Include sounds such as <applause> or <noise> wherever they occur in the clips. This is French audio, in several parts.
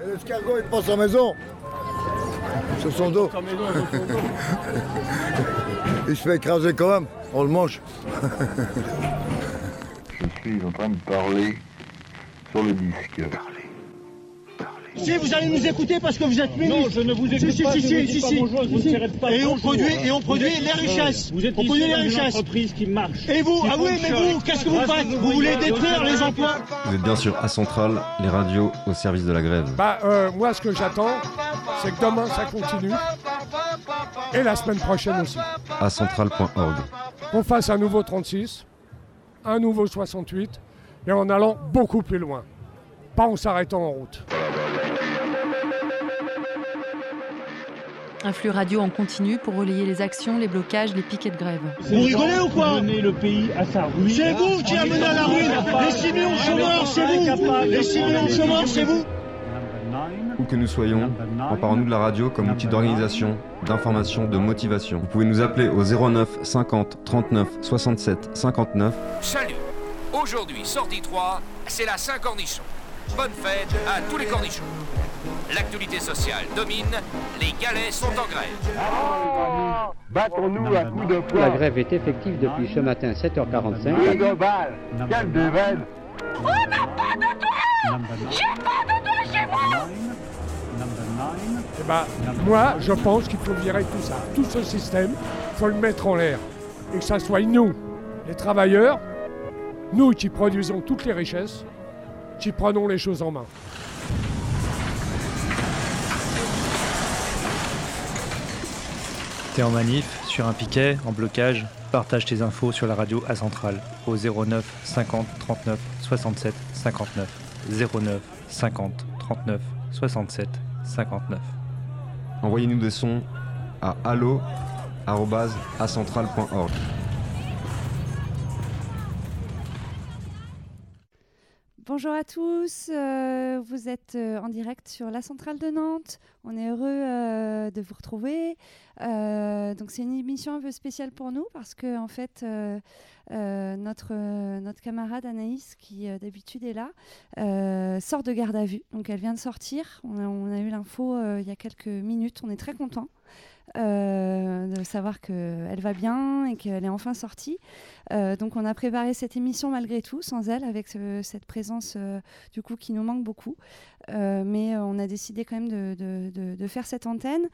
Et l'escargot, il prend sa maison. Sur son dos. il se fait écraser quand même. On le mange. Je suis en train de parler sur le disque. Si vous allez nous écouter parce que vous êtes ministre. Non, je ne vous écoute si, pas. Si, je si, si, suis pas si, si. pas Et on produit, et on produit les richesses. Vous êtes on produit les richesses. entreprise qui marche. Et vous, ah oui, mais vous, qu'est-ce que vous faites Vous voulez détruire les emplois Vous êtes bien sûr à Centrale, les radios au service de la grève. Bah, euh, moi, ce que j'attends, c'est que demain, ça continue. Et la semaine prochaine aussi. À centrale.org. Qu'on fasse un nouveau 36, un nouveau 68, et en allant beaucoup plus loin. Pas en s'arrêtant en route. Un flux radio en continu pour relayer les actions, les blocages, les piquets de grève. Vous rigolez ou quoi le pays à sa ruine. C'est vous qui amenez à la ruine Les 6 millions de chômeurs, c'est vous Les 6 millions de chômeurs, c'est vous Où que nous soyons, emparons-nous de la radio comme outil d'organisation, d'information, de motivation. Vous pouvez nous appeler au 09 50 39 67 59. Salut Aujourd'hui, sortie 3, c'est la Saint-Cornichon. Bonne fête à tous les cornichons. L'actualité sociale domine, les galets sont en grève. Battons-nous à coups de poing. La grève est effective depuis ce matin 7h45. Global. Quelle déveine. Eh ben, moi, je pense qu'il faut virer tout ça. Tout ce système, il faut le mettre en l'air. Et que ça soit nous, les travailleurs, nous qui produisons toutes les richesses, qui prenons les choses en main. T'es en manif, sur un piquet, en blocage, partage tes infos sur la radio à Centrale au 09 50 39 67 59 09 50 39 67 59. Envoyez-nous des sons à allo@acentrale.org. Bonjour à tous, euh, vous êtes euh, en direct sur la centrale de Nantes. On est heureux euh, de vous retrouver. C'est une émission un peu spéciale pour nous parce que en fait notre camarade Anaïs qui d'habitude est là sort de garde à vue. Donc elle vient de sortir. On a, on a eu l'info il y a quelques minutes. On est très content. Euh, de savoir qu'elle va bien et qu'elle est enfin sortie. Euh, donc on a préparé cette émission malgré tout, sans elle, avec ce- cette présence euh, du coup qui nous manque beaucoup. Mais on a décidé quand même de, faire cette antenne.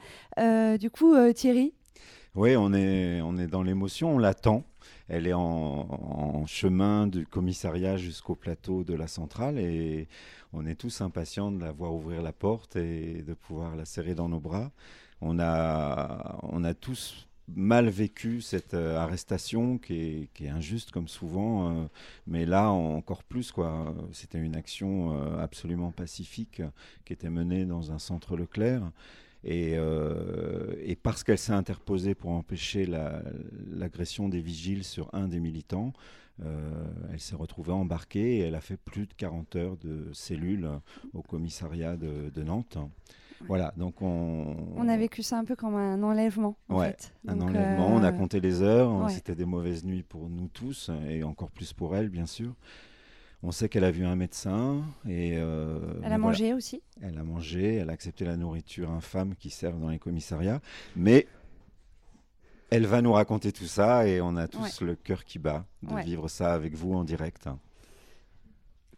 Du coup, Thierry, Oui, on est, on est dans l'émotion, on l'attend. Elle est en chemin du commissariat jusqu'au plateau de la centrale et on est tous impatients de la voir ouvrir la porte et de pouvoir la serrer dans nos bras. On a, on a tous mal vécu cette euh, arrestation qui est, injuste comme souvent, euh, mais là encore plus quoi. C'était une action euh, absolument pacifique qui était menée dans un centre Leclerc. Et, parce qu'elle s'est interposée pour empêcher la- l'agression des vigiles sur un des militants, elle s'est retrouvée embarquée et elle a fait plus de 40 heures de cellule au commissariat de Nantes. Voilà, donc on, on a vécu ça un peu comme un enlèvement. En Ouais, fait. un Donc, enlèvement. On a euh, compté les heures. ouais. C'était des mauvaises nuits pour nous tous et encore plus pour elle, bien sûr. On sait qu'elle a vu un médecin et euh, Elle a voilà. mangé aussi. Elle a mangé. Elle a accepté la nourriture infâme qui sert dans les commissariats, mais elle va nous raconter tout ça et on a tous Ouais. le cœur qui bat de Ouais. vivre ça avec vous en direct.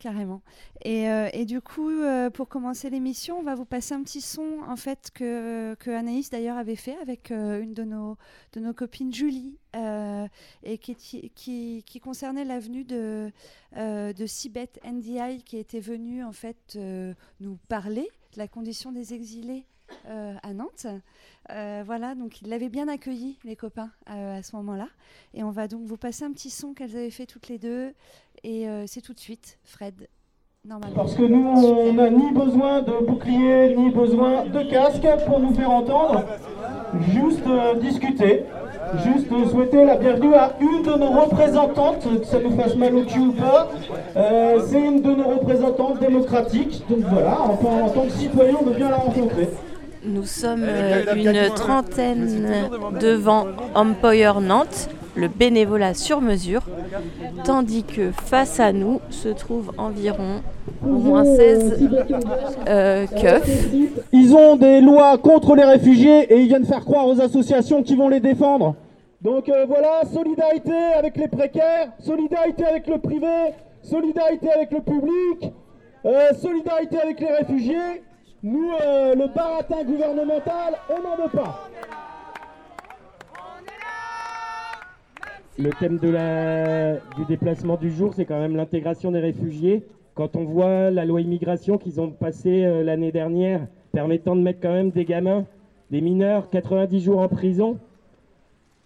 Carrément. Et, euh, et du coup, euh, pour commencer l'émission, on va vous passer un petit son en fait que, Anaïs d'ailleurs avait fait avec euh, une de nos, de nos copines Julie et qui, concernait l'avenue de, de Sibeth NDI qui était venue en fait nous parler de la condition des exilés euh, à Nantes. Euh, voilà, donc ils l'avaient bien accueilli, les copains, euh, à ce moment-là. Et on va donc vous passer un petit son qu'elles avaient fait toutes les deux. Et c'est tout de suite, Fred, normalement. Parce que nous, on n'a ni besoin de bouclier, ni besoin de casque pour nous faire entendre. Juste discuter. Juste souhaiter la bienvenue à une de nos représentantes, que ça nous fasse mal au cul ou pas. Euh, c'est une de nos représentantes démocratiques. Donc voilà, en, en tant que citoyen, on veut bien la rencontrer. Nous sommes euh, une trentaine devant Employer Nantes, le bénévolat sur mesure, tandis que face à nous se trouvent environ au moins 16 euh, keufs. Ils ont des lois contre les réfugiés et ils viennent faire croire aux associations qui vont les défendre. Donc euh, voilà, solidarité avec les précaires, solidarité avec le privé, solidarité avec le public, euh, solidarité avec les réfugiés. Nous, euh, le baratin gouvernemental, on n'en veut pas. Le thème du déplacement du jour, c'est quand même l'intégration des réfugiés. Quand on voit la loi immigration qu'ils ont passée euh, l'année dernière, permettant de mettre quand même des gamins, des mineurs, 90 jours en prison,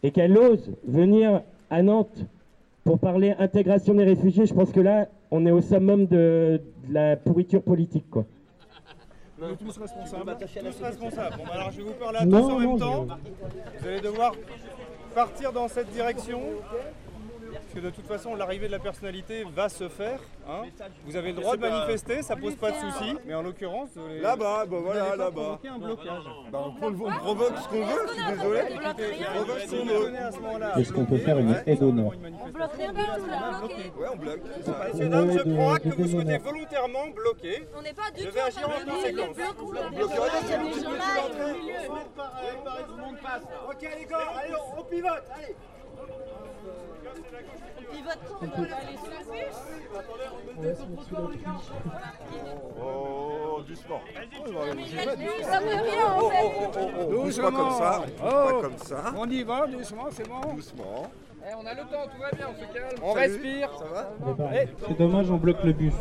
et qu'elle ose venir à Nantes pour parler intégration des réfugiés, je pense que là, on est au summum de, de la pourriture politique. Quoi. Nous tous responsables. Tous responsables. Bon, bah alors je vais vous parler à tous Non, en même non, temps. Vous allez devoir partir dans cette direction. Parce que de toute façon, l'arrivée de la personnalité va se faire. hein. Vous avez le droit de manifester, ça pose pas de souci. Mais en l'occurrence, vous allez- Là-bas, bah voilà, là-bas. provoquer un blocage. Bah, on, pro- on provoque ce qu'on veut, je suis désolé. On provoque ce qu'on veut. Est-ce qu'on peut faire une aide d'honneur On bloque rien du tout, là. Ouais, on bloque. c'est ça. Messieurs, dames, je de- prends acte de que vous souhaitez volontairement bloquer. On n'est pas du Je tout vais agir en bloqués, conséquence. les blocs ou la Bloquer rien, il y a des c'est gens bloquer là, l'entrée. au milieu. Ok les gars, allez, on pivote, allez Oh, doucement. Ça veut rien en fait. Pas comme ça, pas comme ça. On y va, doucement, c'est bon. Doucement. Eh, on a le temps, tout va bien, on se calme. On Salut. respire. Ça va Eh, C'est dommage, on bloque le bus.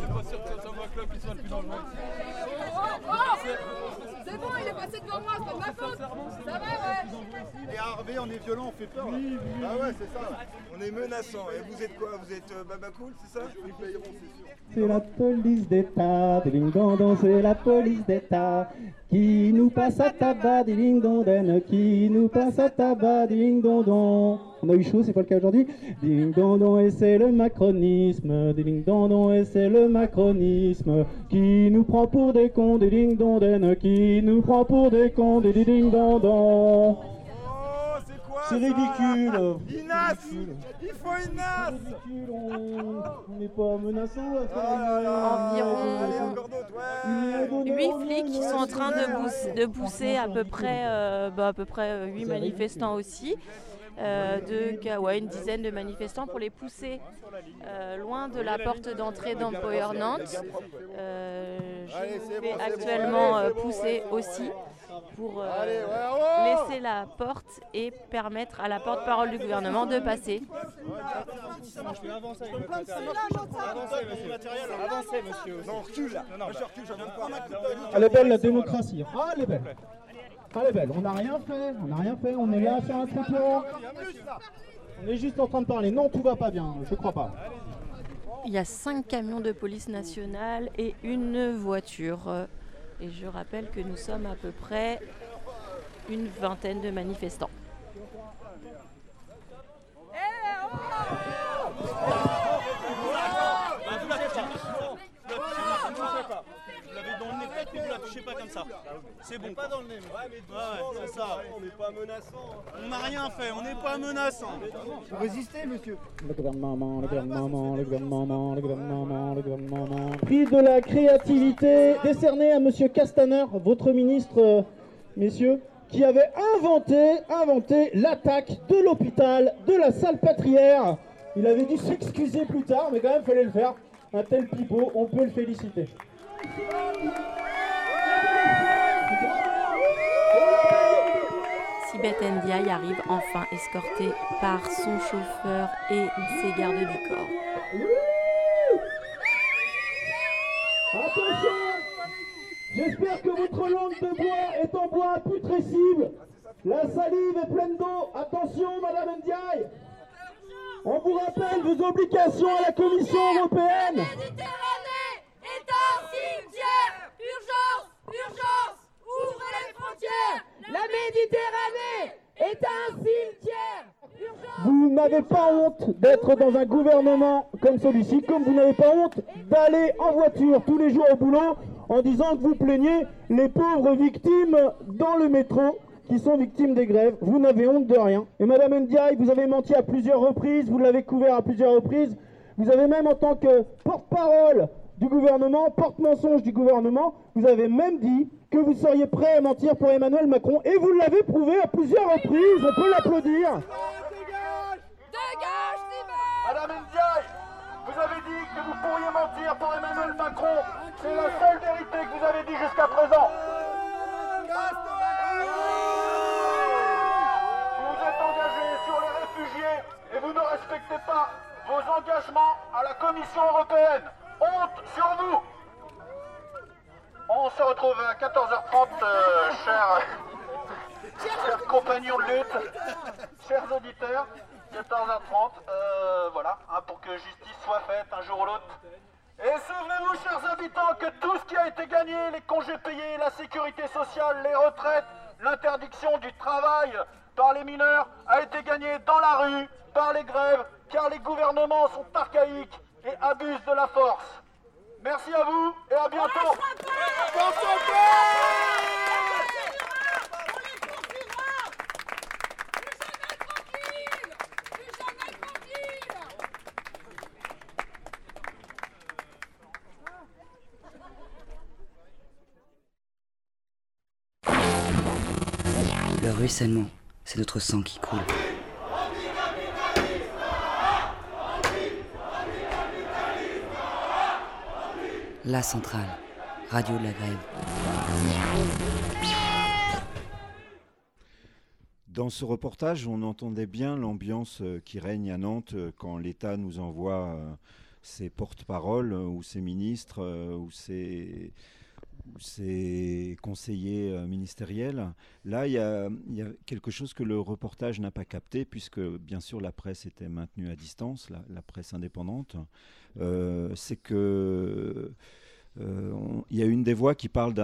C'est bon, il est passé devant moi, c'est pas de ma faute. Ça va, ouais. Et Harvey, on est violent, on fait peur. là. Ah ouais, c'est ça. On est menaçant. Et vous êtes quoi Vous êtes euh, Baba Cool, c'est ça c'est la police d'État, ding dong dong, c'est la police d'État qui nous passe à tabac, ding dong dong, qui nous passe à tabac, ding dong dong. On a eu chaud, c'est pas le cas aujourd'hui. Ding dong dong, et c'est le macronisme, ding dong dong, et c'est le macronisme qui nous prend pour des cons, ding dong dong, qui nous prend pour des cons, ding dong dong. C'est ridicule. Inas Il faut une NAS On n'est pas menaçant. Environ 8 flics qui sont en train de, bous- de pousser à peu près, euh, bah, à peu près 8 manifestants aussi. euh, de ouais, une dizaine de manifestants pour les pousser euh, loin de la porte d'entrée d'Empower Nantes. Euh, je me fais actuellement euh, pousser aussi pour euh, laisser la porte et permettre à la porte-parole du gouvernement de passer. Elle est belle la démocratie. Ah, elle est belle. Ah, elle est belle. On n'a rien fait. On n'a rien fait. On est là sur un trottoir. On est juste en train de parler. Non, tout va pas bien. Je crois pas. Il y a cinq camions de police nationale et une voiture. Et je rappelle que nous sommes à peu près une vingtaine de manifestants. Vous l'avez dans le nez, peut-être que vous la touchez pas comme ça. C'est bon. Pas dans le nez. Ouais, mais c'est ça. On n'est pas menaçant. On n'a rien fait, on n'est pas menaçant. Vous résistez, monsieur Le gouvernement, le gouvernement, le gouvernement, le gouvernement, le gouvernement. Prix de la créativité décerné à Monsieur Castaner, votre ministre, euh, messieurs, qui avait inventé, inventé l'attaque de l'hôpital de la Salpêtrière. Il avait dû s'excuser plus tard, mais quand même, fallait le faire. Un tel pipeau, on peut le féliciter. Sibeth Ndiaye arrive enfin escortée par son chauffeur et ses gardes du corps. Attention J'espère que votre langue de bois est en bois imputrescible. La salive est pleine d'eau. Attention, Madame Ndiaye On vous rappelle vos obligations à la Commission européenne est un cimetière Urgence Urgence Ouvrez les frontières La Méditerranée est un cimetière Vous n'avez pas honte d'être dans un gouvernement comme celui-ci, comme vous n'avez pas honte d'aller en voiture tous les jours au boulot en disant que vous plaignez les pauvres victimes dans le métro qui sont victimes des grèves. Vous n'avez honte de rien. Et Madame Ndiaye, vous avez menti à plusieurs reprises, vous l'avez couvert à plusieurs reprises. Vous avez même en tant que porte-parole du gouvernement, porte-mensonge du gouvernement. Vous avez même dit que vous seriez prêt à mentir pour Emmanuel Macron et vous l'avez prouvé à plusieurs reprises. On peut l'applaudir. Madame Ndiaye, vous avez dit que vous pourriez mentir pour Emmanuel Macron. C'est la seule vérité que vous avez dit jusqu'à présent. Vous vous êtes engagé sur les réfugiés et vous ne respectez pas vos engagements à la Commission européenne. Honte sur vous On se retrouve à 14h30, euh, chers, chers compagnons de lutte, chers auditeurs. 14h30, euh, voilà, hein, pour que justice soit faite un jour ou l'autre. Et souvenez-vous, chers habitants, que tout ce qui a été gagné, les congés payés, la sécurité sociale, les retraites, l'interdiction du travail par les mineurs, a été gagné dans la rue, par les grèves, car les gouvernements sont archaïques et abusent de la force. Merci à vous et à bientôt. Le ruissellement, c'est notre sang qui coule. La centrale, radio de la grève. Dans ce reportage, on entendait bien l'ambiance euh, qui règne à Nantes euh, quand l'État nous envoie euh, ses porte-paroles ou ses ministres ou ses, conseillers ministériels. Là, il y, a, quelque chose que le reportage n'a pas capté, puisque bien sûr la presse était maintenue à distance, la presse indépendante. Euh, C'est que euh, il y a une des voix qui parle de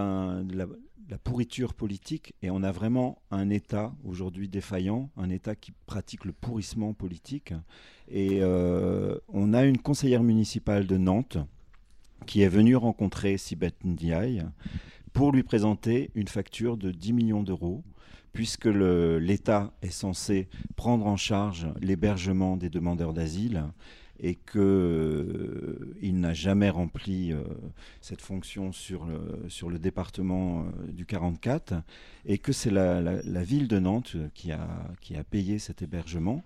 la, la pourriture politique et on a vraiment un État aujourd'hui défaillant, un État qui pratique le pourrissement politique. Et euh, on a une conseillère municipale de Nantes qui est venue rencontrer Sibeth Ndiaye pour lui présenter une facture de 10 millions d'euros puisque l'État est censé prendre en charge l'hébergement des demandeurs d'asile et qu'il n'a jamais rempli euh, cette fonction sur le, sur le département euh, du 44 et que c'est la ville de Nantes qui a, qui a payé cet hébergement.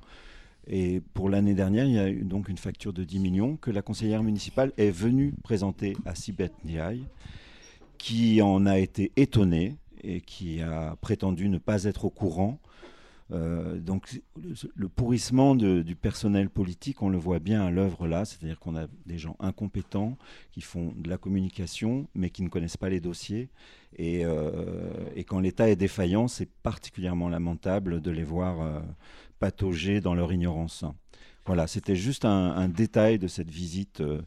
Et pour l'année dernière, il y a eu donc une facture de 10 millions que la conseillère municipale est venue présenter à Sibeth Ndiaye, qui en a été étonnée et qui a prétendu ne pas être au courant. Euh, donc le, pourrissement du personnel politique, on le voit bien à l'œuvre là, c'est-à-dire qu'on a des gens incompétents qui font de la communication mais qui ne connaissent pas les dossiers. Et, euh, quand l'État est défaillant, c'est particulièrement lamentable de les voir euh, patauger dans leur ignorance. Voilà, c'était juste un, détail de cette visite euh,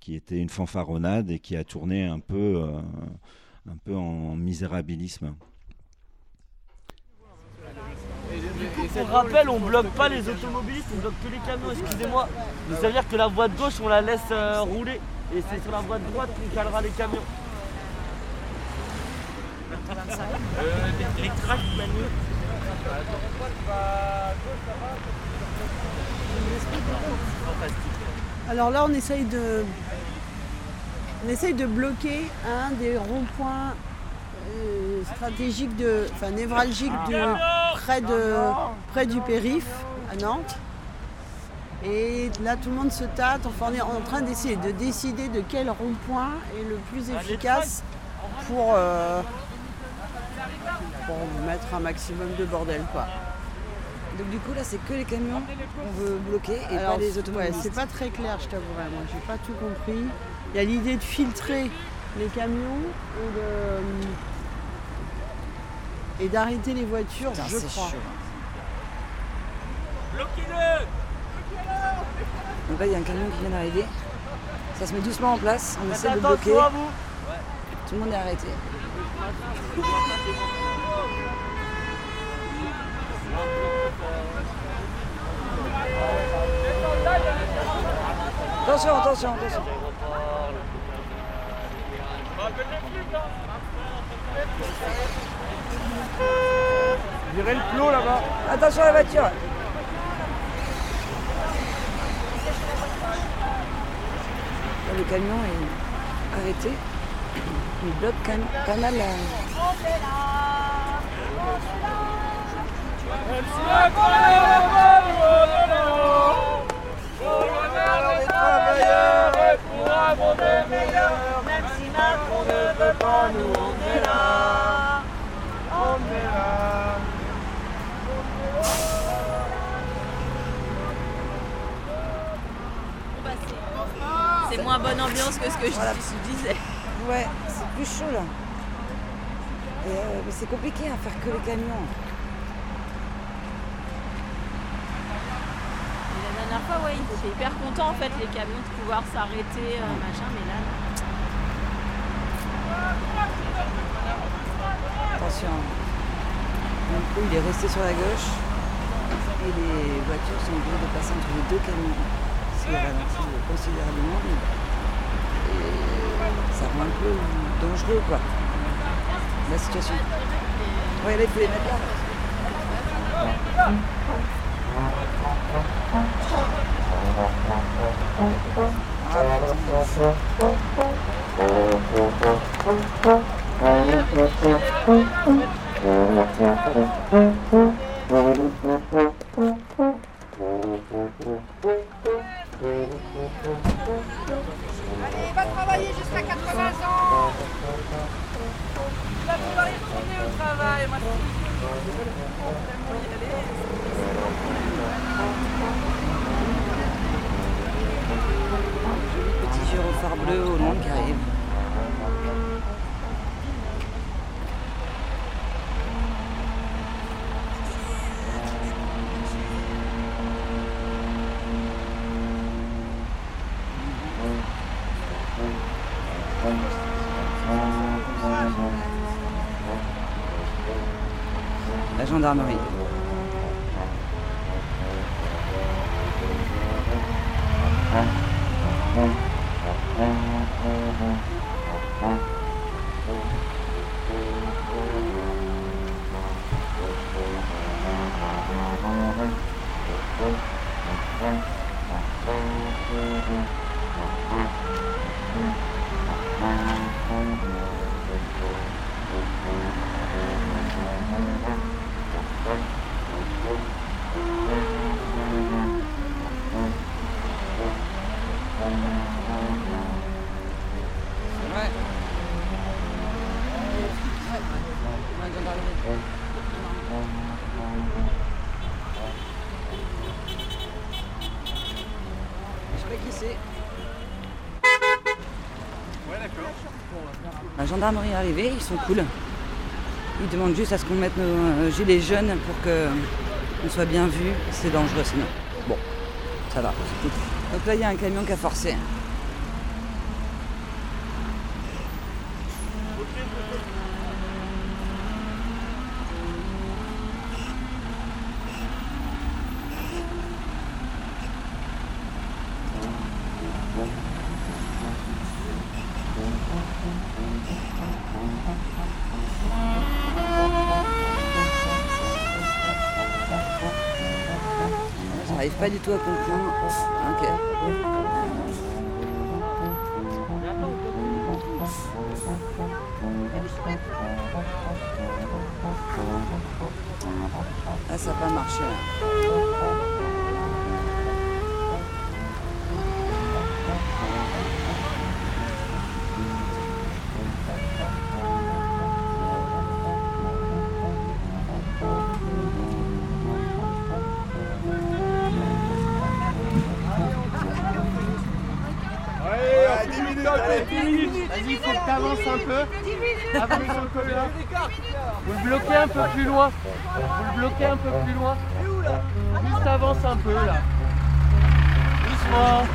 qui était une fanfaronnade et qui a tourné un peu, un peu en misérabilisme. Pour rappel, on bloque pas les automobilistes, on bloque que les camions, excusez-moi. Mais ça veut dire que la voie de gauche, on la laisse euh, rouler. Et c'est sur la voie de droite qu'on calera les camions. Les. Alors là, on essaye de, on essaye de bloquer un des ronds-points euh, stratégiques, de, enfin névralgiques de, près, de, près du périph' à Nantes. Et là, tout le monde se tâte. Enfin, on est en train d'essayer de décider de quel rond-point est le plus efficace pour, euh, pour mettre un maximum de bordel, quoi. Donc du coup là c'est que les camions qu'on veut bloquer et Alors, pas les ouais, automobilistes. c'est pas très clair, je t'avouerai. Moi, j'ai pas tout compris. Il y a l'idée de filtrer les camions et de- et d'arrêter les voitures, Putain, je crois. chaud. Bloquez-le Donc là il y a un camion qui vient d'arriver. Ça se met doucement en place, on Faites essaie de bloquer. à vous. Tout le monde est arrêté. Attention, attention, attention. Virez le plot là-bas. Attention à la voiture. Là, le camion est bloquent quand même pas mal la... Même si Macron ne veut pas, nous on est là. On est là. C'est moins bonne ambiance que ce que je Voilà. je disais. Ouais, c'est plus chaud là. Et, euh, mais c'est compliqué à faire que les camions. Et la dernière fois, ouais, ils étaient hyper contents en fait, les camions, de pouvoir s'arrêter, euh, machin, mais là, non. Attention. Donc coup, il est resté sur la gauche. Et les voitures sont obligées de passer entre les deux camions. Ralentit considérablement. Et ça rend un peu dangereux quoi. La situation. Là faut les mettre là. Allez, La gendarmerie. Gendarmerie est arrivée, ils sont cool. Ils demandent juste à ce qu'on mette nos euh, gilets jaunes pour que on soit bien vu. C'est dangereux sinon. Bon, ça va. c'est. Donc là, il y a un camion qui a forcé. J'arrive pas du tout à comprendre. Ok. Ah, ça n'a pas marché. là. 10 minutes, allez, 10 minutes. Vas-y, faut que t'avances un peu. Avance un peu là. Vous le bloquez un peu plus loin. Vous le bloquez un peu plus loin. Juste avance un peu là. Doucement.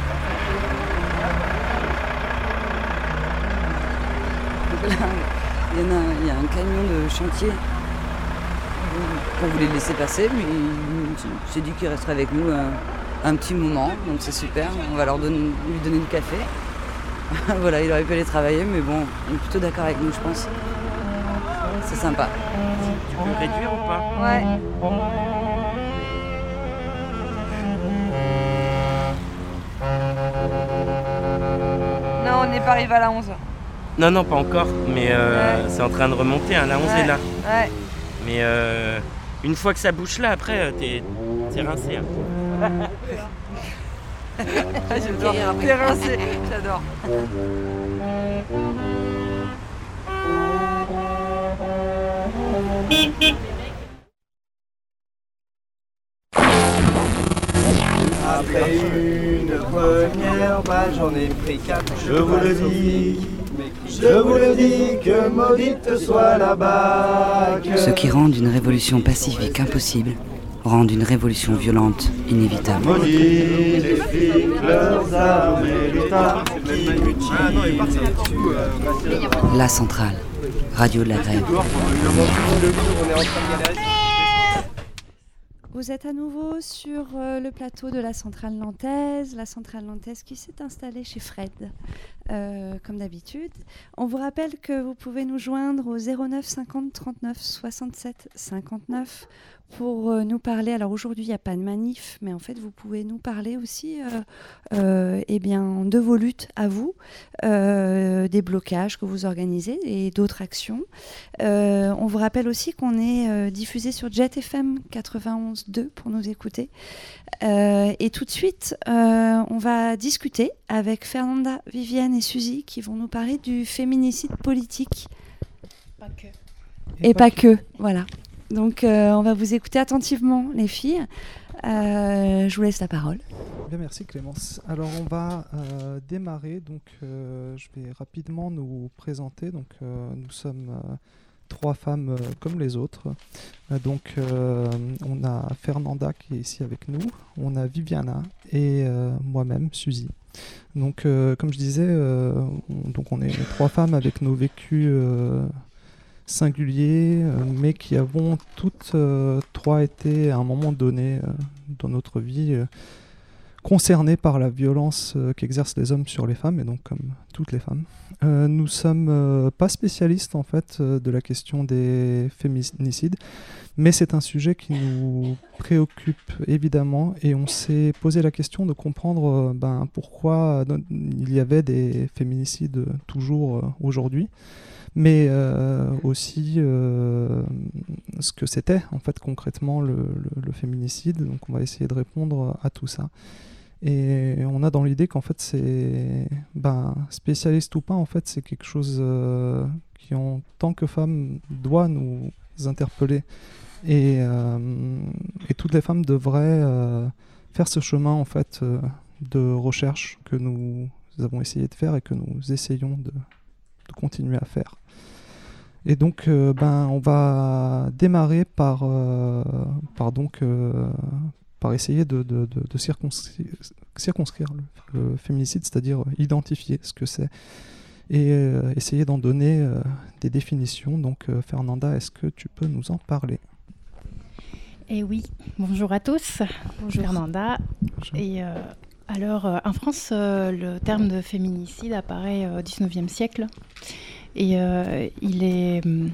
Donc là, il y, en a, il y a un camion de chantier qu'on voulait le laisser passer, mais il s'est dit qu'il resterait avec nous euh, un petit moment, donc c'est super. On va leur donner, lui donner du café. <laughs> voilà, il aurait pu aller travailler, mais bon, il est plutôt d'accord avec nous, je pense. C'est sympa. Tu peux réduire ou pas Ouais. Non, on n'est pas arrivé à la 11. Non, non, pas encore, mais euh, c'est en train de remonter, hein, la 11 est là. Ouais. Mais euh, une fois que ça bouche là, après, euh, t'es t'es rincé. hein. <laughs> J'adore. T'es rincé, j'adore. Après une première balle, j'en ai pris quatre. Je vous le dis, je vous le dis, que maudite soit la bague. Ce qui rend une révolution pacifique impossible rend une révolution violente inévitable. La centrale, radio de la grève. Vous êtes à nouveau sur euh, le plateau de la centrale nantaise, la centrale nantaise qui s'est installée chez Fred, euh, comme d'habitude. On vous rappelle que vous pouvez nous joindre au 09 50 39 67 59 pour euh, nous parler. Alors aujourd'hui, il n'y a pas de manif, mais en fait, vous pouvez nous parler aussi euh, euh, eh bien, de vos luttes à vous, euh, des blocages que vous organisez et d'autres actions. On vous rappelle aussi qu'on est diffusé sur Jet FM 91.2 pour nous écouter. Et tout de suite, on va discuter avec Fernanda, Viviane et Suzy qui vont nous parler du féminicide politique. Pas que. Et, pas, que. voilà. Donc euh, on va vous écouter attentivement, les filles. Euh, je vous laisse la parole. Bien, merci Clémence. Alors on va euh, démarrer. Donc je vais rapidement nous présenter. Donc nous sommes trois femmes comme les autres. Donc on a Fernanda qui est ici avec nous. On a Viviana et moi-même Suzy. Donc comme je disais, on, donc on est trois femmes avec nos vécus. Singuliers, euh, mais qui avons toutes euh, trois été à un moment donné euh, dans notre vie concernées par la violence qu'exercent les hommes sur les femmes, et donc comme toutes les femmes. Euh, nous sommes pas spécialistes en fait de la question des féminicides, mais c'est un sujet qui nous préoccupe évidemment, et on s'est posé la question de comprendre ben, pourquoi il y avait des féminicides toujours aujourd'hui mais euh, aussi euh, ce que c'était en fait concrètement le, féminicide. Donc on va essayer de répondre à tout ça. Et on a dans l'idée qu'en fait c'est ben, spécialiste ou pas, en fait c'est quelque chose euh, qui en tant que femme doit nous interpeller. Et, et toutes les femmes devraient faire ce chemin en fait de recherche que nous avons essayé de faire et que nous essayons de continuer à faire. Et donc, euh, ben, on va démarrer par, euh, par, donc, euh, par essayer de, de- de- de circonscrire, circonscrire le, le féminicide, c'est-à-dire identifier ce que c'est et euh, essayer d'en donner euh, des définitions. Donc, euh, Fernanda, est-ce que tu peux nous en parler? Et oui, bonjour à tous. Bonjour Fernanda. Et euh, alors, euh, en France, euh, le terme de féminicide apparaît au XIXe siècle. Et euh, il, est, hum,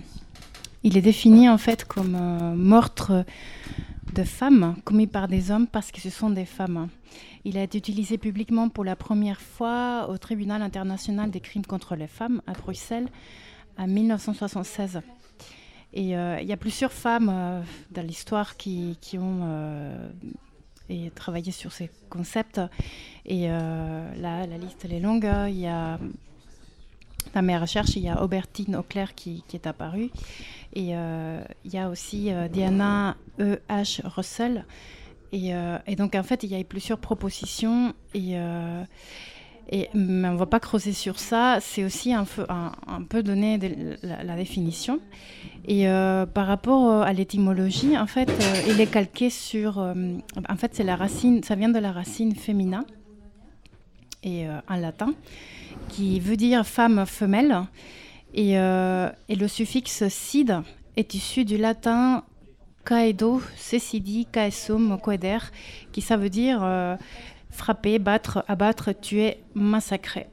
il est défini en fait comme euh, meurtre de femmes commis par des hommes parce que ce sont des femmes. Il a été utilisé publiquement pour la première fois au Tribunal international des crimes contre les femmes à Bruxelles en 1976. Et euh, il y a plusieurs femmes dans l'histoire qui, ont travaillé sur ces concepts. Et là, la liste est longue. Il y a, dans mes recherches, il y a Aubertine Auclair qui, est apparue. Et euh, il y a aussi euh, Diana E. H. Russell. Et, euh, et donc, en fait, il y a eu plusieurs propositions. Et, euh, mais on ne va pas creuser sur ça. C'est aussi un, peu- donner la, définition. Et par rapport à l'étymologie, en fait, il est calqué sur. en fait, c'est la racine. Ça vient de la racine féminin et euh, latin, qui veut dire femme femelle. Et, euh, et le suffixe cid est issu du latin caedo, cecidi, caesum, coeder, qui ça veut dire euh, frapper, battre, abattre, tuer, massacrer.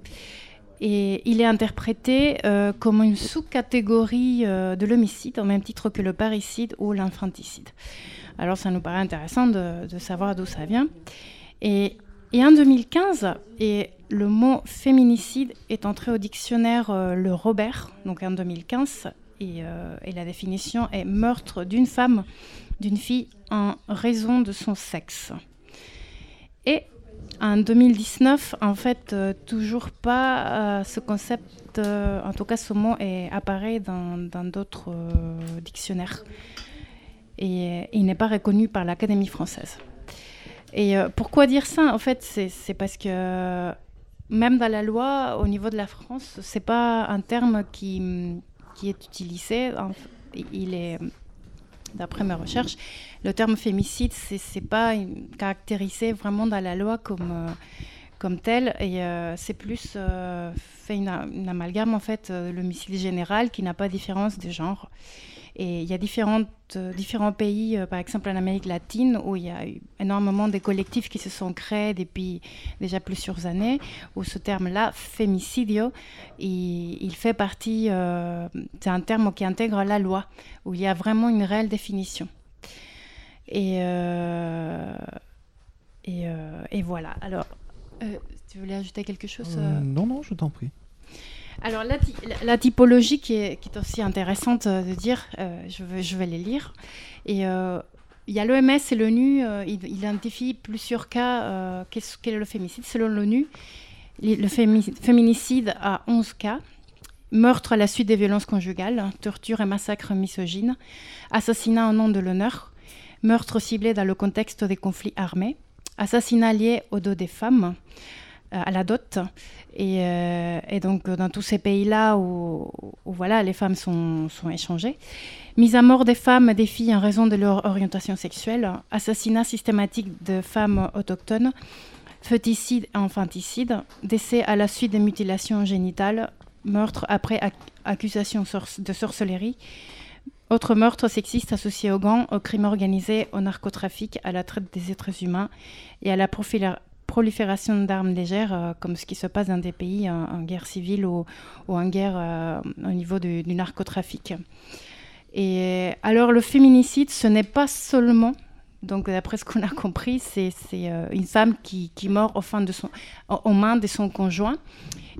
Et il est interprété comme une sous-catégorie de l'homicide, au même titre que le parricide ou l'infanticide. Alors ça nous paraît intéressant de, de savoir d'où ça vient. Et Et en 2015, et le mot féminicide est entré au dictionnaire euh, Le Robert, donc en 2015, et, euh, et la définition est meurtre d'une femme, d'une fille en raison de son sexe. Et en 2019, en fait, euh, toujours pas ce concept, en tout cas ce mot est, apparaît dans d'autres dictionnaires. Et il n'est pas reconnu par l'Académie française. Et euh, pourquoi dire ça? En fait, c'est parce que même dans la loi, au niveau de la France, c'est pas un terme qui, qui est utilisé. Il est, d'après mes recherches, le terme fémicide, c'est pas caractérisé vraiment dans la loi comme euh, comme tel, et euh, c'est plus euh, fait une, amalgame en fait, euh, l'homicide général qui n'a pas de différence de genre. Et il y a différentes, différents pays, par exemple en Amérique latine, où il y a eu énormément de collectifs qui se sont créés depuis déjà plusieurs années, où ce terme-là, fémicidio, il, fait partie, c'est un terme qui intègre la loi, où il y a vraiment une réelle définition. Et, et, voilà. Alors, tu voulais ajouter quelque chose Euh, euh non, non, je t'en prie. alors la, ty- la- la typologie qui est, qui est aussi intéressante euh, de dire, euh, je, vais, je vais les lire. Et euh, il y a l'OMS et l'ONU, euh, ils identifient plusieurs cas. euh, qu'est-ce qu'est le féminicide Selon l'ONU, le fémi- féminicide a 11 cas. Meurtre à la suite des violences conjugales, torture et massacre misogyne, assassinat en nom de l'honneur, meurtre ciblé dans le contexte des conflits armés, assassinat lié au dos des femmes, euh, à la dot. Et, euh, et donc, dans tous ces pays-là où, voilà, les femmes sont, échangées. Mise à mort des femmes et des filles en raison de leur orientation sexuelle. Assassinat systématique de femmes autochtones. Feuticide et infanticide. Décès à la suite des mutilations génitales. Meurtre après ac- accusation de sorcellerie. Autre meurtre sexiste associé aux gangs, au crime organisé, au narcotrafic, à la traite des êtres humains et à la prolifération d'armes légères, euh, comme ce qui se passe dans des pays en, guerre civile ou, ou en guerre euh, au niveau du, du narcotrafic. Et alors le féminicide, ce n'est pas seulement, donc d'après ce qu'on a compris, c'est euh, une femme qui, qui meurt au fin de son, aux aux mains de son conjoint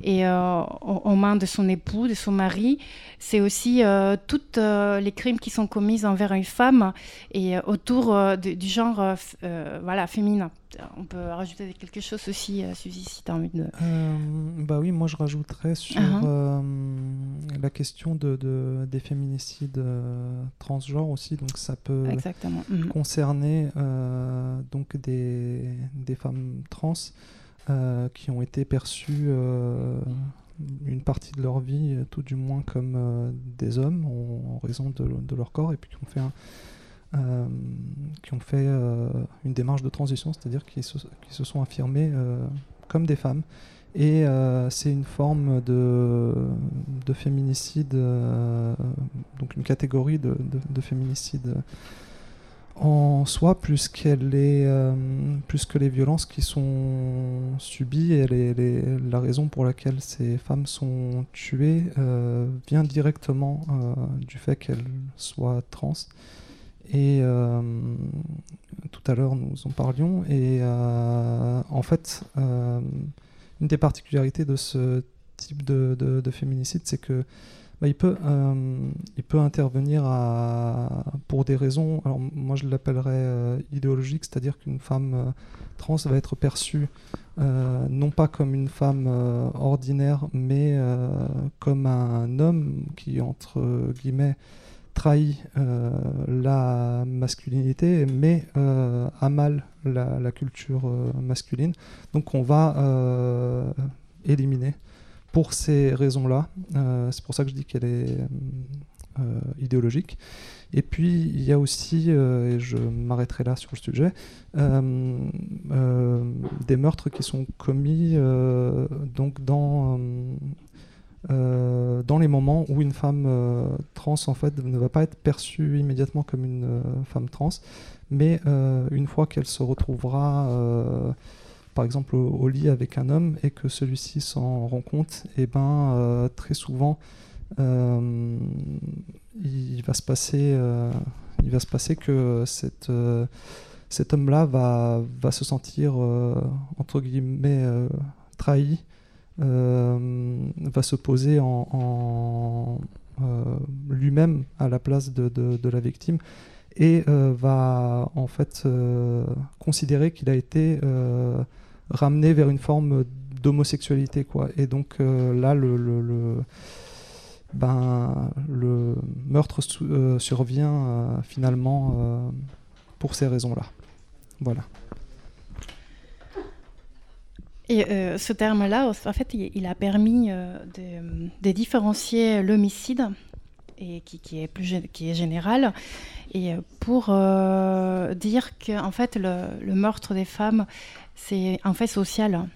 et euh, aux, aux mains de son époux, de son mari. C'est aussi euh, tous les crimes qui sont commis envers une femme et autour du genre voilà, féminin. On peut rajouter quelque chose aussi, euh, Suzy, si tu as envie de... Euh, bah oui, moi je rajouterais sur Uh-huh. euh, la question de, de- des féminicides euh, transgenres aussi. Donc ça peut Exactement. Mhm. concerner donc des, des femmes trans qui ont été perçues une partie de leur vie, tout du moins comme des hommes en, en raison de, de leur corps et puis qui ont fait un, euh, qui ont fait euh, une démarche de transition, c'est-à-dire qui se, sont affirmés euh, comme des femmes. Et c'est une forme de, de féminicide, donc une catégorie de, de- de féminicide en soi, plus, que les violences qui sont subies et la raison pour laquelle ces femmes sont tuées vient directement du fait qu'elles soient trans. Et euh, tout à l'heure, nous en parlions. Et euh, en fait, euh, une des particularités de ce type de, de- de féminicide, c'est que bah, il, peut, il peut intervenir pour des raisons, alors moi je l'appellerais euh, idéologique, c'est-à-dire qu'une femme trans va être perçue non pas comme une femme ordinaire, mais comme un homme qui, entre guillemets, trahit euh, la masculinité, mais euh, a mal la, culture euh, masculine. Donc on va euh, éliminer pour ces raisons-là. Euh, c'est pour ça que je dis qu'elle est euh, idéologique. Et puis il y a aussi, euh, et je m'arrêterai là sur le sujet, euh, euh, des meurtres qui sont commis euh, donc dans euh, dans les moments où une femme euh, trans en fait ne va pas être perçue immédiatement comme une euh, femme trans, mais une fois qu'elle se retrouvera par exemple au, lit avec un homme et que celui-ci s'en rend compte, et ben euh, très souvent il va se passer il va se passer que cette cet homme-là va, va se sentir, entre guillemets, trahi, va se poser en, lui-même à la place de, la victime et va en fait considérer qu'il a été ramené vers une forme d'homosexualité quoi et donc là le, le ben, le meurtre euh, survient euh, finalement euh, pour ces raisons-là. Voilà. Et ce terme-là, en fait, il, a permis de, différencier l'homicide, et qui, est plus qui est général, et pour dire que en fait le, le meurtre des femmes, c'est un fait social.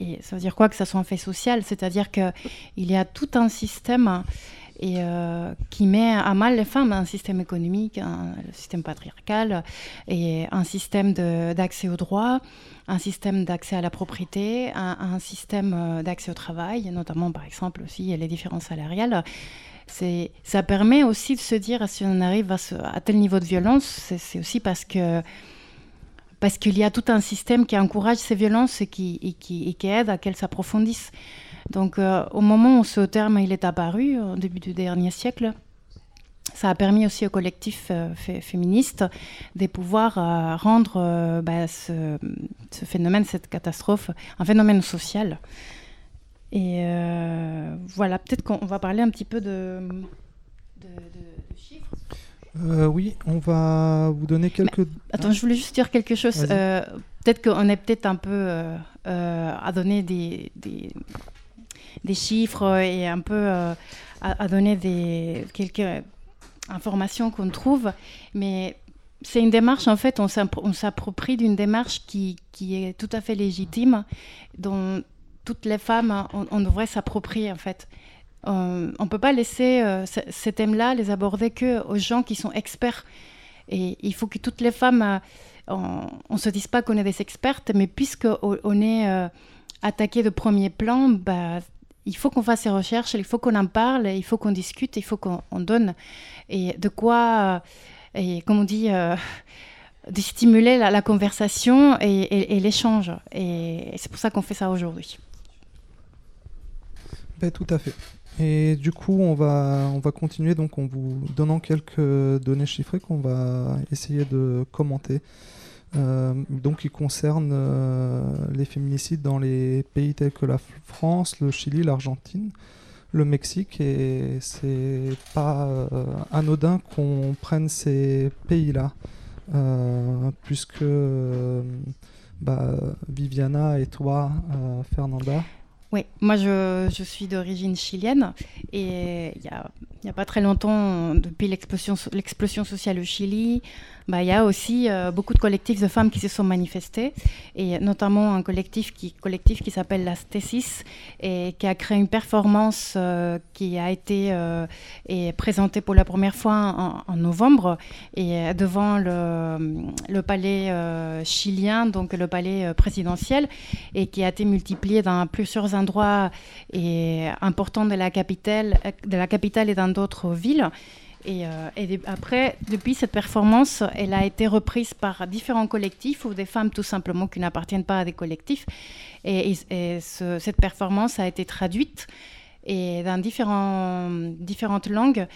Et ça veut dire quoi que ça soit un fait social? C'est-à-dire qu'il y a tout un système et, euh, qui met à mal les femmes, un système économique, un système patriarcal, et un système d'accès aux droits, un système d'accès à la propriété, un, système euh, d'accès au travail, notamment par exemple aussi les différences salariales. Ça permet aussi de se dire si on arrive à, à tel niveau de violence, c'est aussi parce que parce qu'il y a tout un système qui encourage ces violences et qui, qui, aide à qu'elles s'approfondissent. Donc euh, au moment où ce terme il est apparu, au début du dernier siècle, ça a permis aussi aux collectifs euh, féministes de pouvoir euh, rendre bah, ce, phénomène, cette catastrophe, un phénomène social. Et voilà, peut-être qu'on va parler un petit peu de, de chiffres. Euh, oui, on va vous donner quelques. attends, je voulais juste dire quelque chose. Euh, peut-être qu'on est peut-être un peu euh, à donner des, des, chiffres et un peu à, donner des, quelques informations qu'on trouve, mais c'est une démarche, en fait, on s'approprie d'une démarche qui, qui, est tout à fait légitime, dont toutes les femmes, on, on devrait s'approprier, en fait. Euh, on ne peut pas laisser euh, ces thèmes-là les aborder que aux gens qui sont experts. Et il faut que toutes les femmes, euh, on ne se dise pas qu'on est des expertes, mais puisqu'on est attaqué de premier plan, bah, il faut qu'on fasse ces recherches, il faut qu'on en parle, il faut qu'on discute, il faut qu'on donne. Et de quoi, et comme on dit, <laughs> de stimuler la, conversation et, l'échange. Et, c'est pour ça qu'on fait ça aujourd'hui. Ben, tout à fait. Et du coup, on va, on va continuer donc en vous donnant quelques données chiffrées qu'on va essayer de commenter. Euh, donc, qui concernent euh, les féminicides dans les pays tels que la France, le Chili, l'Argentine, le Mexique. Et c'est pas euh, anodin qu'on prenne ces pays-là, puisque bah, Viviana et toi, Fernanda, oui, moi je, suis d'origine chilienne et il n'y a, pas très longtemps, depuis l'explosion sociale au Chili, bah, il y a aussi euh, beaucoup de collectifs de femmes qui se sont manifestés, et notamment un collectif qui, s'appelle la Stésis, et qui a créé une performance euh, qui a été euh, et présentée pour la première fois en, novembre, et devant le, palais chilien, donc le palais présidentiel, et qui a été multiplié dans plusieurs endroits importants de la capitale et dans d'autres villes. Et, euh, après, depuis cette performance, elle a été reprise par différents collectifs ou des femmes tout simplement qui n'appartiennent pas à des collectifs. Et, cette performance a été traduite et dans différentes langues.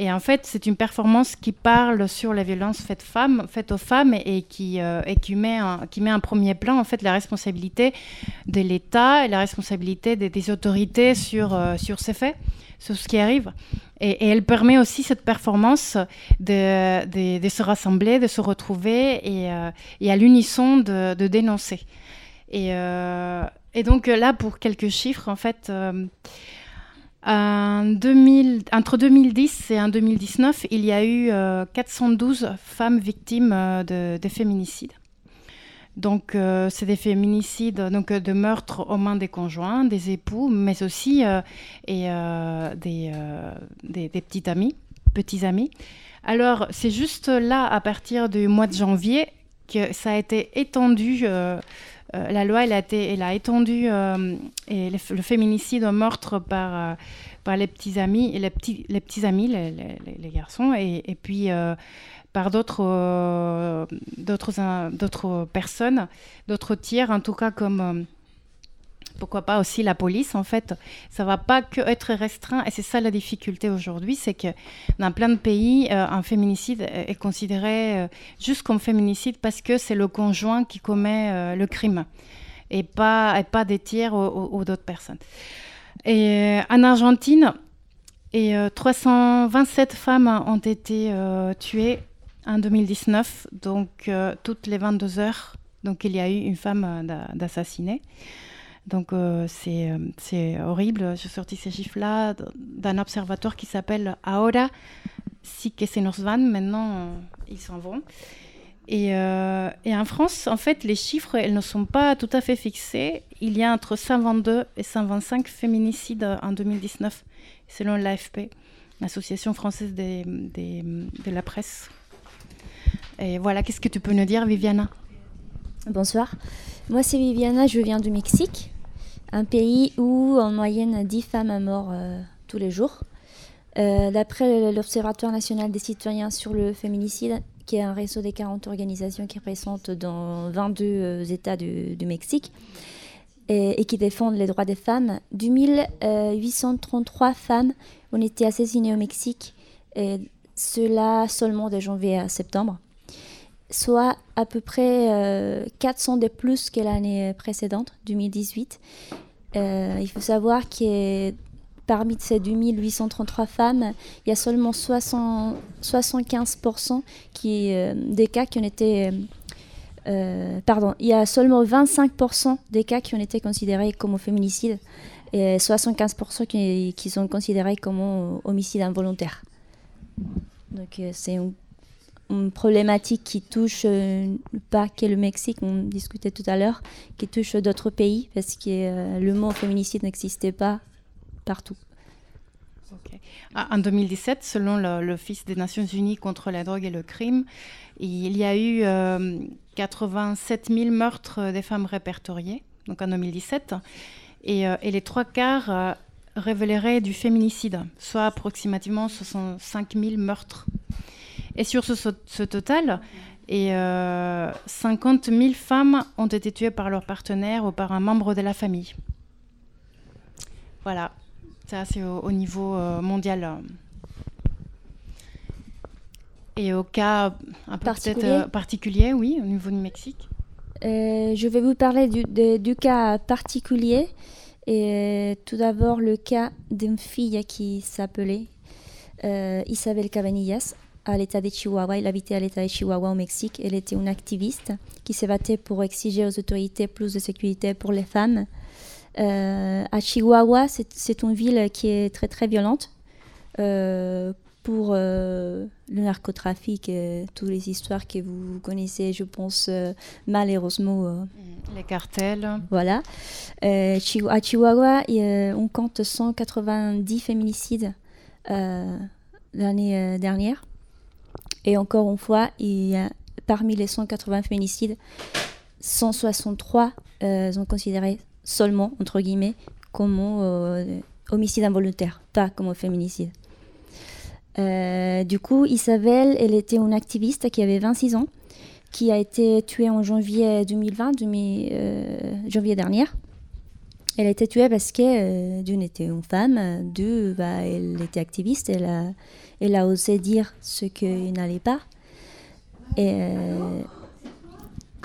Et en fait, c'est une performance qui parle sur la violence faite, aux femmes et, qui, euh, qui, met met en premier plan en fait, la responsabilité de l'État et la responsabilité des, autorités sur, euh, sur ces faits, sur ce qui arrive. Et, elle permet aussi cette performance de, se rassembler, de se retrouver et, euh, à l'unisson de, dénoncer. Euh, et, donc là, pour quelques chiffres, en fait, euh, 2000, entre 2010 et 2019, il y a eu 412 femmes victimes de, de féminicides. Donc, euh, c'est des féminicides, donc euh, de meurtres aux mains des conjoints, des époux, mais aussi euh, et, des, des, petits amis, petits amis. Alors, c'est juste là, à partir du mois de janvier, que ça a été étendu la loi, elle a, été, elle a étendu et le, féminicide au meurtre par, par les petits amis, les petits, les petits amis, les, garçons, et, et puis par d'autres d'autres d'autres personnes, d'autres tiers, en tout cas comme pourquoi pas aussi la police, en fait, ça va pas que être restreint. Et c'est ça la difficulté aujourd'hui, c'est que dans plein de pays, euh, un féminicide est considéré euh, juste comme féminicide parce que c'est le conjoint qui commet euh, le crime et pas, et pas des tiers ou, d'autres personnes. Et en Argentine, et 327 femmes ont été tuées en 2019, donc toutes les 22 heures. Donc il y a eu une femme d'assassinée. Donc euh, euh, c'est horrible. J'ai sorti ces chiffres-là d'un observatoire qui s'appelle Ahora sí que se nos van. Maintenant, euh, ils s'en vont. Et, en France, en fait, les chiffres, elles ne sont pas tout à fait fixés. Il y a entre 122 et 125 féminicides en 2019, selon l'AFP, l'Association française de la presse. Et voilà, qu'est-ce que tu peux nous dire, Viviana? Bonsoir. Moi, c'est Viviana, je viens du Mexique un pays où en moyenne 10 femmes meurent euh, tous les jours. Euh, d'après l'Observatoire national des citoyens sur le féminicide, qui est un réseau des 40 organisations qui représentent dans 22 euh, États du, Mexique et, qui défendent les droits des femmes, 2833 femmes ont été assassinées au Mexique, et cela seulement de janvier à septembre, soit à peu près 400 de plus que l'année précédente, 2018. Euh, il faut savoir que parmi ces 2833 femmes, il y a seulement 60, 75% qui, euh, des cas qui ont été... Euh, pardon, il y a seulement 25% des cas qui ont été considérés comme féminicide et 75% qui, sont considérés comme homicide involontaire. Donc c'est une problématique qui touche euh, pas que le Mexique, on discutait tout à l'heure, qui touche d'autres pays parce que euh, le mot féminicide n'existait pas partout. Ah, en 2017, selon l'Office des Nations Unies contre la drogue et le crime, il y a eu 87 euh, 000 meurtres des femmes répertoriés, donc en 2017, et, et les trois quarts révéleraient du féminicide, soit approximativement 65 000 meurtres. Et sur ce, total, et, 50 euh, 000 femmes ont été tuées par leur partenaire ou par un membre de la famille. Voilà, ça c'est au, niveau euh, mondial. Et au cas peut-être euh, particulier, oui, au niveau du Mexique. je vais vous parler du, du cas particulier. Et tout d'abord, le cas d'une fille qui s'appelait Isabel Cabanillas à l'État de Chihuahua. Il habitait à l'État de Chihuahua au Mexique. Elle était une activiste qui se battait pour exiger aux autorités plus de sécurité pour les femmes. Euh, à Chihuahua, c'est une ville qui est très très violente euh, pour euh, le narcotrafic et toutes les histoires que vous connaissez, je pense, malheureusement. Mm, les cartels. Voilà. à Chihuahua, on compte 190 féminicides l'année dernière. Et encore une fois, parmi les 180 féminicides, 163 euh, sont considérés seulement, entre guillemets, comme euh, homicide involontaire, pas comme féminicide. Euh, du coup, Isabelle, elle était une activiste qui avait 26 ans, qui a été tuée en janvier 2020, janvier dernier. Elle a été tuée parce que, d'une, était une femme, deux, bah, elle était activiste, elle a osé dire ce qu'il n'allait pas. Et, euh,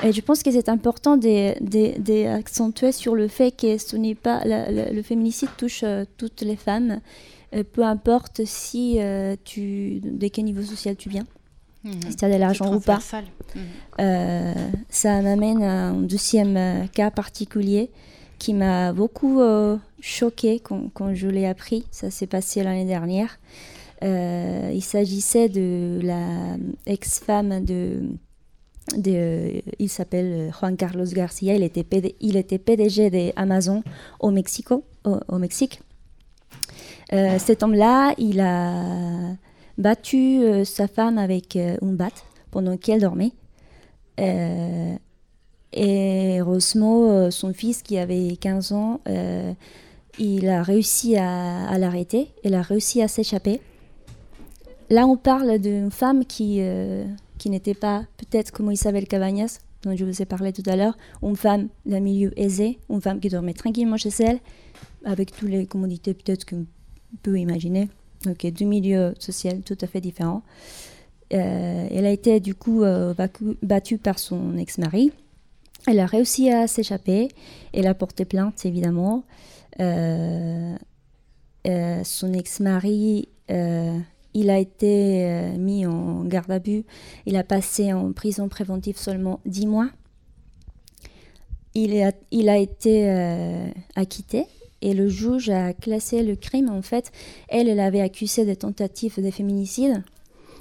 et, je pense que c'est important d'accentuer sur le fait que ce n'est pas le féminicide touche euh, toutes les femmes, euh, peu importe si tu de quel niveau social tu viens. Mhm. si tu as de l'argent ou pas. Ça m'amène à un deuxième cas particulier qui m'a beaucoup choqué quand, quand, je l'ai appris. Ça s'est passé l'année dernière. Euh, il s'agissait de la ex-femme de, il s'appelle Juan Carlos Garcia. Il était, PDG d'Amazon au, au, Mexique. Euh, cet homme-là, il a battu euh, sa femme avec une batte pendant qu'elle dormait. et euh, son fils qui avait 15 ans, il a réussi à l'arrêter, il a réussi à s'échapper. Là, on parle d'une femme qui, euh, qui n'était pas peut-être comme Isabelle Cabagnas, dont je vous ai parlé tout à l'heure, une femme d'un milieu aisé, une femme qui dormait tranquillement chez elle, avec toutes les commodités peut-être qu'on peut imaginer. Donc, deux milieux sociaux tout à fait différents. Euh, elle a été du coup euh, battue, par son ex-mari. Elle a réussi à s'échapper. Elle a porté plainte, évidemment. Son ex-mari, il a été euh, mis en garde à vue. Il a passé en prison préventive seulement 10 mois. Il a, été euh, acquitté et le juge a classé le crime. En fait, elle, elle avait accusé de tentative de féminicide.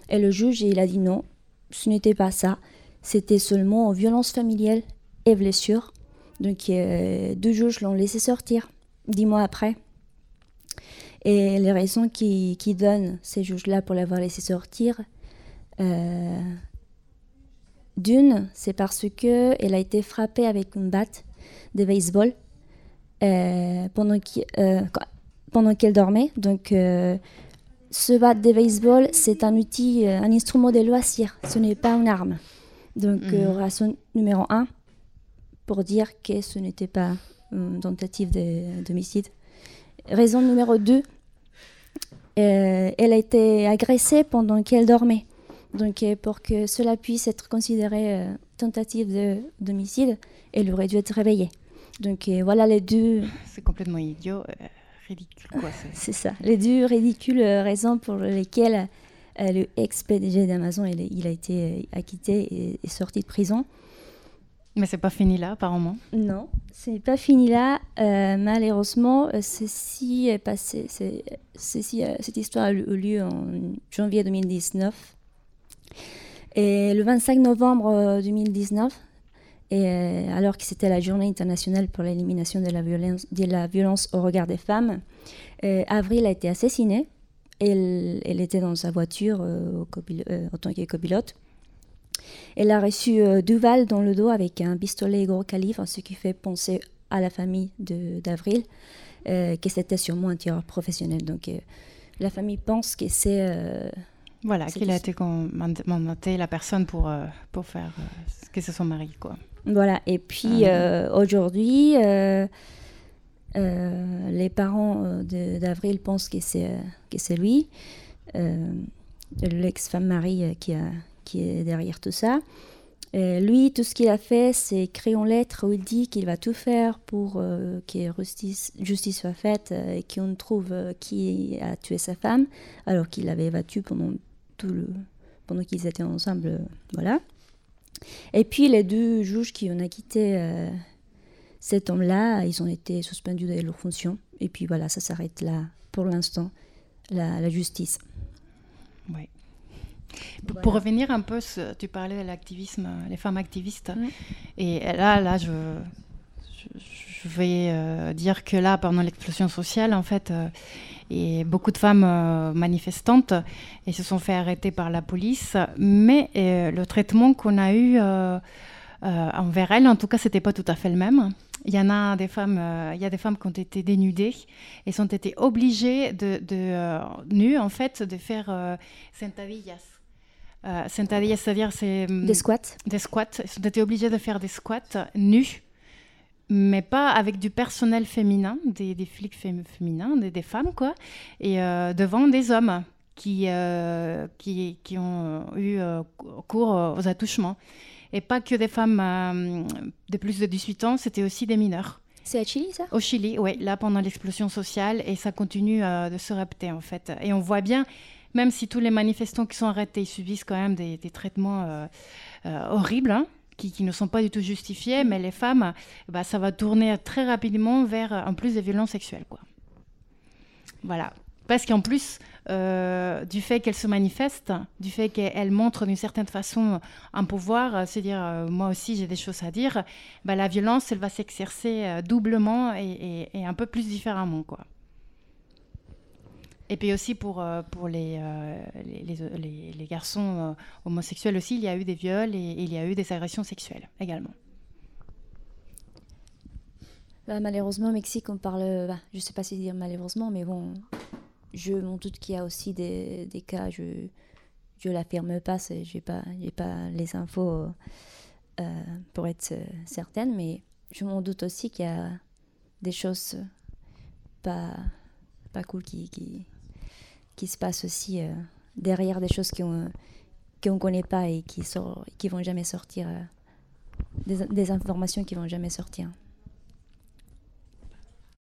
Et le juge, il a dit non, ce n'était pas ça. C'était seulement violence familiale et blessure. Donc, euh, deux juges l'ont laissé sortir dix mois après. Et les raisons qui, qui donnent ces juges-là pour l'avoir laissé sortir, euh, d'une, c'est parce que elle a été frappée avec une batte de baseball euh, pendant euh, pendant qu'elle dormait. Donc, ce bat de baseball, c'est un outil, un instrument de loisir. Ce n'est pas une arme. Donc, Mhm. raison numéro un pour dire que ce n'était pas une tentative de- d'homicide. Raison numéro 2, elle a été agressée pendant qu'elle dormait. Donc, euh, pour que cela puisse être considéré euh, tentative de- d'homicide, elle aurait dû être réveillée. Donc, euh, voilà les deux. <laughs> C'est complètement idiot, euh, ridicule quoi. c'est- <laughs> ça. Les deux ridicules euh, raisons pour lesquelles euh, le ex-PDG d'Amazon il, a été euh, acquitté et, et sorti de prison. Mais c'est pas fini là, apparemment. Non, c'est pas fini là. Euh, malheureusement, euh, ceci est ceci, euh, cette histoire a eu eu lieu en janvier 2019. Et le 25 novembre euh, 2019, et, alors que c'était la journée internationale pour l'élimination de, la violence- de la violence au regard des femmes, Avril a été assassinée. Elle, elle était dans sa voiture euh, au euh, en tant que copilote. Elle a reçu euh, deux balles dans le dos avec un pistolet gros calibre, ce qui fait penser à la famille de- d'Avril, euh, que c'était sûrement un tireur professionnel. Donc euh, la famille pense que c'est... euh, Voilà, qu'il a été mandaté la personne pour, pour faire euh, que c'est son mari, quoi. Voilà, et puis Ah. aujourd'hui, les parents d'Avril pensent que c'est lui, l'ex-femme Marie euh, qui, a, derrière tout ça. Euh, lui, tout ce qu'il a fait, c'est créer une lettre où il dit qu'il va tout faire pour euh, que justice, soit faite euh, et qu'on trouve qui a tué sa femme, alors qu'il l'avait battue pendant tout le pendant qu'ils étaient ensemble, voilà. Et puis les deux juges qui ont acquitté cet homme-là, ils ont été suspendus de leurs fonctions. Et puis voilà, ça s'arrête là pour l'instant, la, la justice. Ouais. Pour- Pour revenir un peu, tu parlais de l'activisme, euh, les femmes activistes. Et là, là, je, vais euh, dire que là, pendant l'explosion sociale, en fait, euh, et beaucoup de femmes euh, manifestantes et se sont fait arrêter par la police. Mais euh, le traitement qu'on a eu euh, euh, envers elles, en tout cas, c'était pas tout à fait le même. Il y en a des femmes, euh, il y a des femmes qui ont été dénudées et sont été obligées de, de euh, nues en fait, de faire euh, sentadillas. Euh, c'est-à-dire c'est hum, Des squats Des squats. Ils ont été obligés de faire des squats nus, mais pas avec du personnel féminin, des, des flics fém- féminins, des, des femmes quoi, et euh, devant des hommes qui euh, qui, qui ont eu cours aux attouchements. Et pas que des femmes de plus de 18 ans, c'était aussi des mineurs. C'est à Chili, ça? Au Chili, oui, là pendant l'explosion sociale, et ça continue de se répéter en fait. Et on voit bien, même si tous les manifestants qui sont arrêtés subissent quand même des, traitements euh, euh, horribles, hein, qui, ne sont pas du tout justifiés, mais les femmes, bah, ça va tourner très rapidement vers en plus des violences sexuelles. Quoi. Voilà. Parce qu'en plus, euh, du fait qu'elle se manifeste, du fait qu'elle montre d'une certaine façon un pouvoir, c'est-à-dire moi aussi j'ai des choses à dire, bah, la violence, elle va s'exercer doublement et, et- et un peu plus différemment. Quoi. Et puis aussi pour, euh, pour les, euh, les, les- garçons euh, homosexuels aussi, il y a eu des viols et, il y a eu des agressions sexuelles également. Bah, malheureusement, au Mexique, on parle. Bah, je sais pas si dire malheureusement, mais bon, je m'en doute qu'il y a aussi des, des cas. Je je l'affirme pas, je n'ai pas, pas les infos pour être certaine, mais je m'en doute aussi qu'il y a des choses pas, pas cool qui, qui, qui se passent aussi euh, derrière des choses qu'on ne connaît pas et qui ne qui vont jamais sortir, euh, des, des informations qui vont jamais sortir.